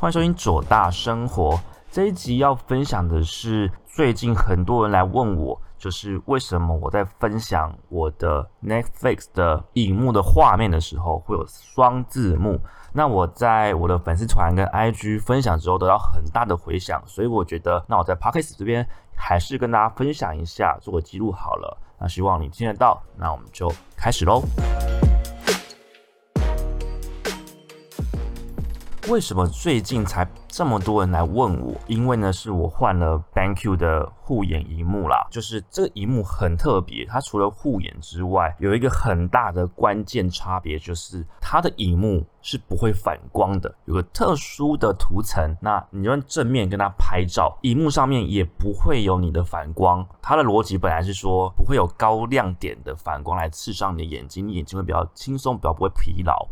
欢迎收听左大生活。这一集要分享的是，最近很多人来问我，就是为什么我在分享我的 Netflix 的荧幕的画面的时候会有双字幕。那我在我的粉丝团跟 IG 分享之后，得到很大的回响，所以我觉得，那我在 Podcast 这边还是跟大家分享一下，做个记录好了。那希望你听得到，那我们就开始喽。为什么最近才这么多人来问我？因为呢，是我换了 BankQ 的护眼荧幕啦。就是这个荧幕很特别，它除了护眼之外，有一个很大的关键差别，就是它的荧幕是不会反光的，有个特殊的涂层。那你用正面跟它拍照，荧幕上面也不会有你的反光。它的逻辑本来是说不会有高亮点的反光来刺伤你的眼睛，你眼睛会比较轻松，比较不会疲劳。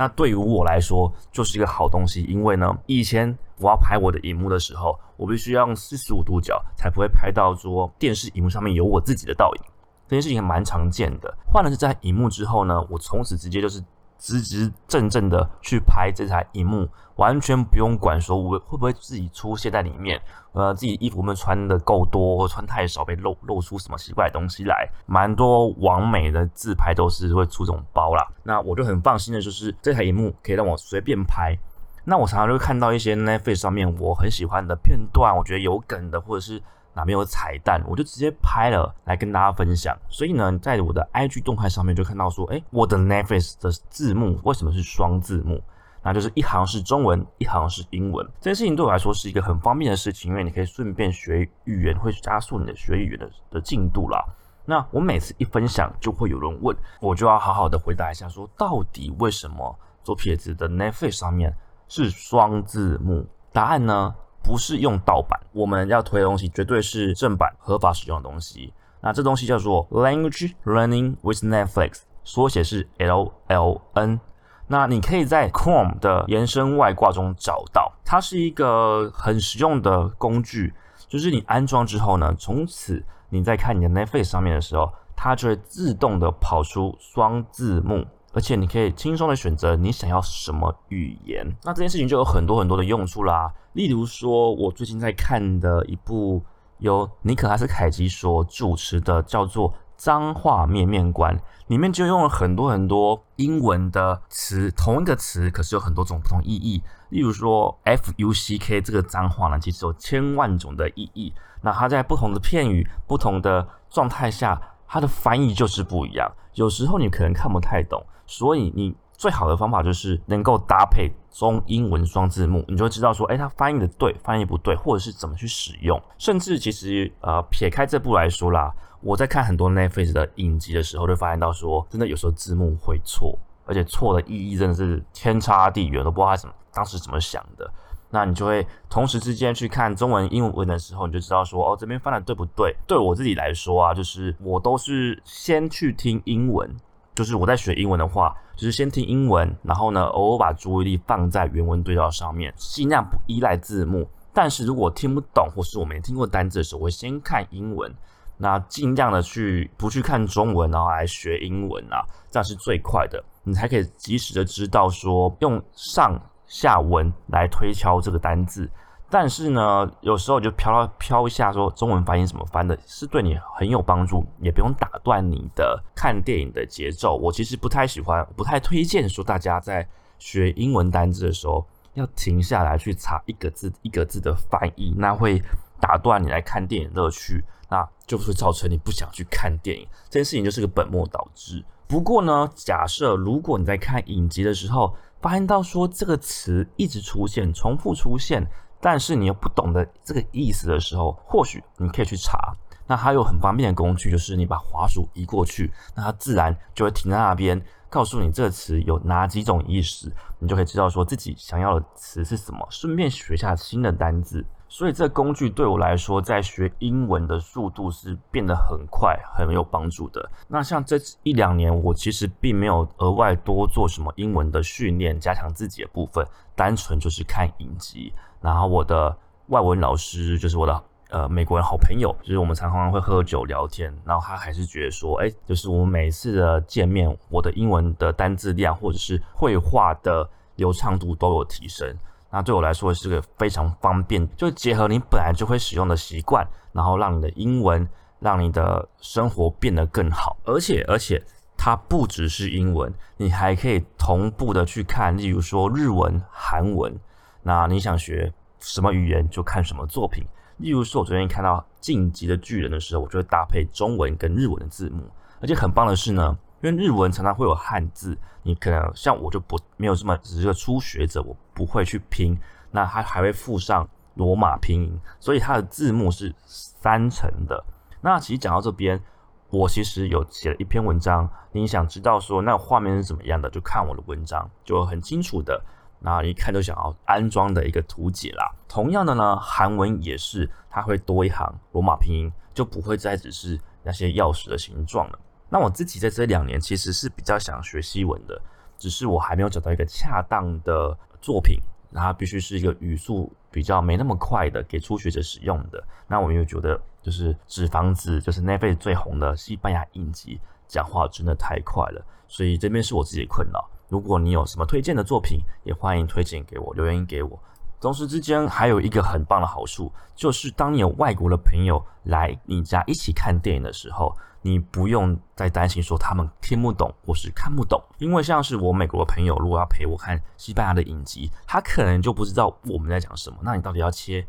那对于我来说就是一个好东西，因为呢，以前我要拍我的荧幕的时候，我必须要用四十五度角，才不会拍到说电视荧幕上面有我自己的倒影。这件事情蛮常见的。换了这台荧幕之后呢，我从此直接就是。直直正正的去拍这台荧幕，完全不用管说我会不会自己出现在里面，呃，自己衣服们穿的够多或穿太少被露露出什么奇怪东西来，蛮多完美的自拍都是会出这种包啦。那我就很放心的，就是这台荧幕可以让我随便拍。那我常常就会看到一些 Netflix 上面我很喜欢的片段，我觉得有梗的或者是。哪边有彩蛋，我就直接拍了来跟大家分享。所以呢，在我的 IG 动态上面就看到说，哎，我的 Netflix 的字幕为什么是双字幕？那就是一行是中文，一行是英文。这件事情对我来说是一个很方便的事情，因为你可以顺便学语言，会加速你的学语言的的进度啦。那我每次一分享，就会有人问，我就要好好的回答一下，说到底为什么左撇子的 Netflix 上面是双字幕？答案呢？不是用盗版，我们要推的东西绝对是正版合法使用的东西。那这东西叫做 Language Learning with Netflix，缩写是 LLN。那你可以在 Chrome 的延伸外挂中找到，它是一个很实用的工具。就是你安装之后呢，从此你在看你的 Netflix 上面的时候，它就会自动的跑出双字幕。而且你可以轻松的选择你想要什么语言，那这件事情就有很多很多的用处啦。例如说，我最近在看的一部由尼可拉斯凯奇所主持的，叫做《脏话面面观》，里面就用了很多很多英文的词，同一个词可是有很多种不同意义。例如说，F U C K 这个脏话呢，其实有千万种的意义。那它在不同的片语、不同的状态下，它的翻译就是不一样。有时候你可能看不太懂。所以你最好的方法就是能够搭配中英文双字幕，你就知道说，哎，它翻译的对，翻译不对，或者是怎么去使用。甚至其实，呃，撇开这部来说啦，我在看很多 Netflix 的影集的时候，就发现到说，真的有时候字幕会错，而且错的意义真的是天差地远，都不知道他怎么当时怎么想的。那你就会同时之间去看中文、英文的时候，你就知道说，哦，这边翻的对不对？对我自己来说啊，就是我都是先去听英文。就是我在学英文的话，就是先听英文，然后呢，偶尔把注意力放在原文对照上面，尽量不依赖字幕。但是如果听不懂或是我没听过单字的时候，我会先看英文，那尽量的去不去看中文，然后来学英文啊，这样是最快的，你才可以及时的知道说用上下文来推敲这个单字。但是呢，有时候就飘飘一下，说中文发音怎么翻的，是对你很有帮助，也不用打断你的看电影的节奏。我其实不太喜欢，不太推荐说大家在学英文单字的时候要停下来去查一个字一个字的翻译，那会打断你来看电影乐趣，那就会造成你不想去看电影。这件事情就是个本末倒置。不过呢，假设如果你在看影集的时候，发现到说这个词一直出现，重复出现。但是你又不懂得这个意思的时候，或许你可以去查。那还有很方便的工具，就是你把滑鼠移过去，那它自然就会停在那边，告诉你这个词有哪几种意思，你就可以知道说自己想要的词是什么，顺便学下新的单字。所以这工具对我来说，在学英文的速度是变得很快，很有帮助的。那像这一两年，我其实并没有额外多做什么英文的训练，加强自己的部分，单纯就是看影集。然后我的外文老师就是我的呃美国人好朋友，就是我们常常会喝酒聊天，然后他还是觉得说，哎，就是我们每次的见面，我的英文的单字量或者是绘画的流畅度都有提升。那对我来说是个非常方便，就结合你本来就会使用的习惯，然后让你的英文，让你的生活变得更好。而且，而且它不只是英文，你还可以同步的去看，例如说日文、韩文。那你想学什么语言就看什么作品。例如说，我昨天看到《晋级的巨人》的时候，我就会搭配中文跟日文的字幕。而且很棒的是呢，因为日文常常会有汉字，你可能像我就不没有这么只是个初学者，我不会去拼，那它还会附上罗马拼音，所以它的字幕是三层的。那其实讲到这边，我其实有写了一篇文章，你想知道说那画面是怎么样的，就看我的文章，就很清楚的。那一看就想要安装的一个图解啦。同样的呢，韩文也是，它会多一行罗马拼音，就不会再只是那些钥匙的形状了。那我自己在这两年其实是比较想学西文的，只是我还没有找到一个恰当的作品，它必须是一个语速比较没那么快的，给初学者使用的。那我又觉得，就是纸房子，就是 n e f 最红的西班牙影集，讲话真的太快了，所以这边是我自己的困扰。如果你有什么推荐的作品，也欢迎推荐给我，留言给我。同时之间还有一个很棒的好处，就是当你有外国的朋友来你家一起看电影的时候，你不用再担心说他们听不懂或是看不懂，因为像是我美国的朋友，如果要陪我看西班牙的影集，他可能就不知道我们在讲什么。那你到底要切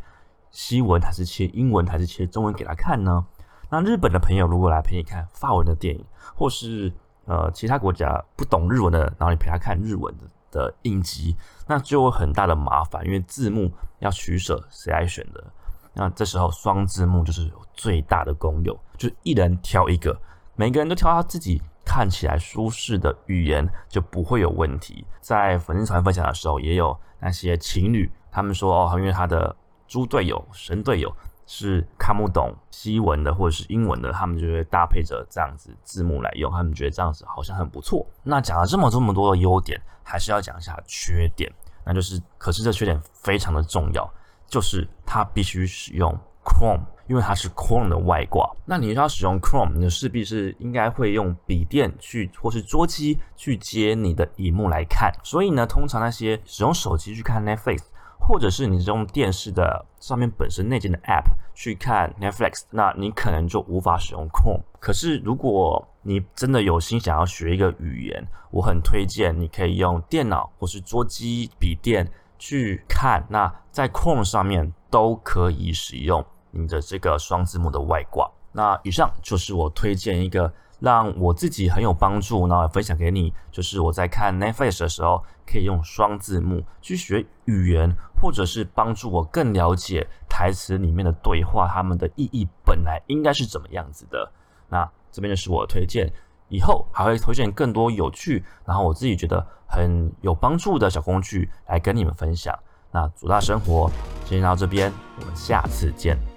西文还是切英文还是切中文给他看呢？那日本的朋友如果来陪你看法文的电影，或是呃，其他国家不懂日文的，然后你陪他看日文的的应急，那就有很大的麻烦，因为字幕要取舍，谁来选的？那这时候双字幕就是最大的功用，就是一人挑一个，每个人都挑他自己看起来舒适的语言，就不会有问题。在粉丝团分享的时候，也有那些情侣，他们说哦，因为他的猪队友、神队友。是看不懂西文的或者是英文的，他们就会搭配着这样子字幕来用，他们觉得这样子好像很不错。那讲了这么这么多的优点，还是要讲一下缺点，那就是可是这缺点非常的重要，就是它必须使用 Chrome，因为它是 Chrome 的外挂。那你要使用 Chrome，你势必是应该会用笔电去或是桌机去接你的荧幕来看，所以呢，通常那些使用手机去看 Netflix。或者是你用电视的上面本身内建的 App 去看 Netflix，那你可能就无法使用 Chrome。可是如果你真的有心想要学一个语言，我很推荐你可以用电脑或是桌机、笔电去看。那在 Chrome 上面都可以使用你的这个双字幕的外挂。那以上就是我推荐一个。让我自己很有帮助，然后分享给你，就是我在看 Netflix 的时候，可以用双字幕去学语言，或者是帮助我更了解台词里面的对话，他们的意义本来应该是怎么样子的。那这边就是我的推荐，以后还会推荐更多有趣，然后我自己觉得很有帮助的小工具来跟你们分享。那主大生活，先到这边，我们下次见。